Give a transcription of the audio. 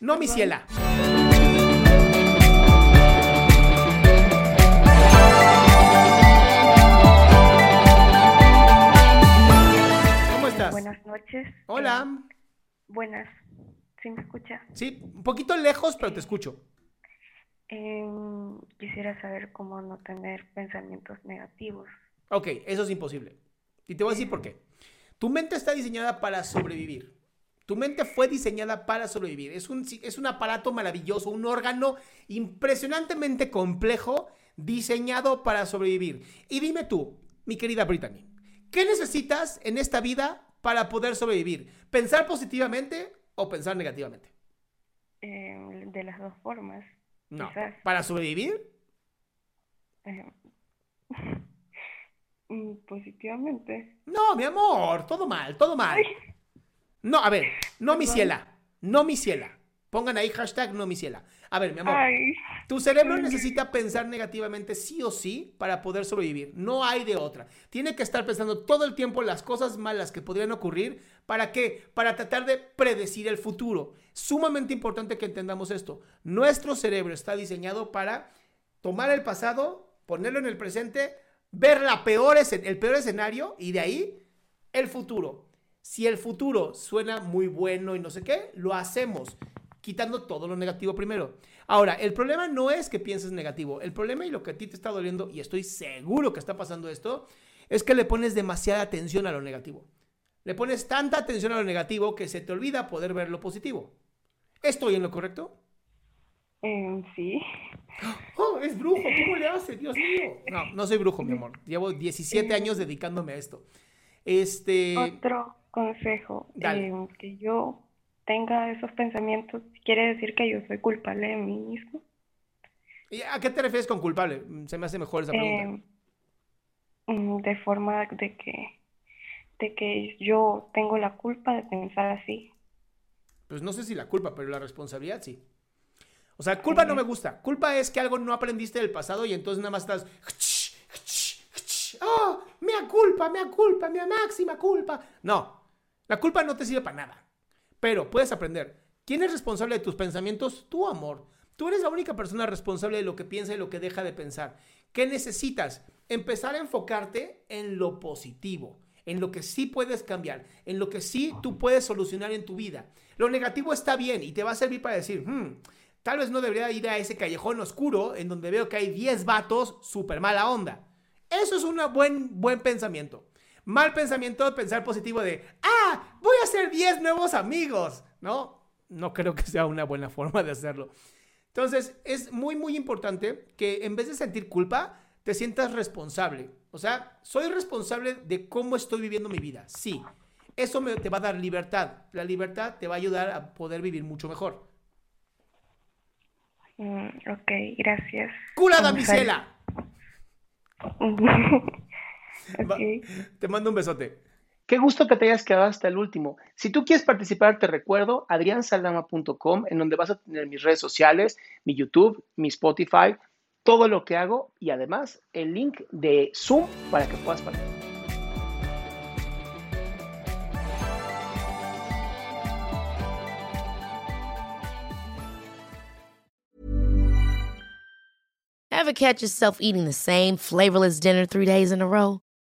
no, mi ciela. ¿Cómo estás? Buenas noches. Hola. Eh, buenas. ¿Sí me escucha? Sí, un poquito lejos, pero te escucho. Eh, quisiera saber cómo no tener pensamientos negativos. Ok, eso es imposible. Y te voy a decir por qué. Tu mente está diseñada para sobrevivir. Tu mente fue diseñada para sobrevivir. Es un, es un aparato maravilloso, un órgano impresionantemente complejo diseñado para sobrevivir. Y dime tú, mi querida Brittany, ¿qué necesitas en esta vida para poder sobrevivir? ¿Pensar positivamente o pensar negativamente? Eh, de las dos formas. No. Quizás. ¿Para sobrevivir? Eh, mm, positivamente. No, mi amor, todo mal, todo mal. No, a ver, no mi ciela, no mi ciela. Pongan ahí hashtag no mi ciela. A ver, mi amor, Ay, tu cerebro necesita pensar negativamente sí o sí para poder sobrevivir. No hay de otra. Tiene que estar pensando todo el tiempo las cosas malas que podrían ocurrir. ¿Para qué? Para tratar de predecir el futuro. Sumamente importante que entendamos esto. Nuestro cerebro está diseñado para tomar el pasado, ponerlo en el presente, ver la peor el peor escenario y de ahí el futuro. Si el futuro suena muy bueno y no sé qué, lo hacemos quitando todo lo negativo primero. Ahora, el problema no es que pienses negativo. El problema y lo que a ti te está doliendo, y estoy seguro que está pasando esto, es que le pones demasiada atención a lo negativo. Le pones tanta atención a lo negativo que se te olvida poder ver lo positivo. ¿Estoy en lo correcto? eh, sí. ¡Oh, es brujo! ¿Cómo le hace? Dios mío. No, no soy brujo, mi amor. Llevo 17 años dedicándome a esto. Este... Otro consejo. Eh, que yo tenga esos pensamientos quiere decir que yo soy culpable de mí mismo. ¿y ¿A qué te refieres con culpable? Se me hace mejor esa pregunta. Eh, mm, de forma de que de que yo tengo la culpa de pensar así. Pues no sé si la culpa, pero la responsabilidad sí. O sea, culpa no me gusta. Culpa es que algo no aprendiste del pasado y entonces nada más estás. ¡Oh! ¡Mea culpa! ¡Mea culpa! ¡Mea máxima culpa! No. La culpa no te sirve para nada. Pero puedes aprender. ¿Quién es responsable de tus pensamientos? Tu amor. Tú eres la única persona responsable de lo que piensa y lo que deja de pensar. ¿Qué necesitas? Empezar a enfocarte en lo positivo, en lo que sí puedes cambiar, en lo que sí tú puedes solucionar en tu vida. Lo negativo está bien y te va a servir para decir, "Hmm, tal vez no debería ir a ese callejón oscuro en donde veo que hay 10 vatos súper mala onda. Eso es un buen, buen pensamiento. Mal pensamiento de pensar positivo de, ah, voy a hacer 10 nuevos amigos. No, no creo que sea una buena forma de hacerlo. Entonces, es muy, muy importante que en vez de sentir culpa, te sientas responsable. O sea, soy responsable de cómo estoy viviendo mi vida. Sí, eso me, te va a dar libertad. La libertad te va a ayudar a poder vivir mucho mejor. Mm, ok, gracias. ¡Culada, Vamos Te mando un besote. Qué gusto que te hayas quedado hasta el último. Si tú quieres participar, te recuerdo adriansaldama.com, en donde vas a tener mis redes sociales, mi YouTube, mi Spotify, todo lo que hago y además el link de Zoom para que puedas participar. Ever catch yourself eating the same flavorless dinner three days in a row?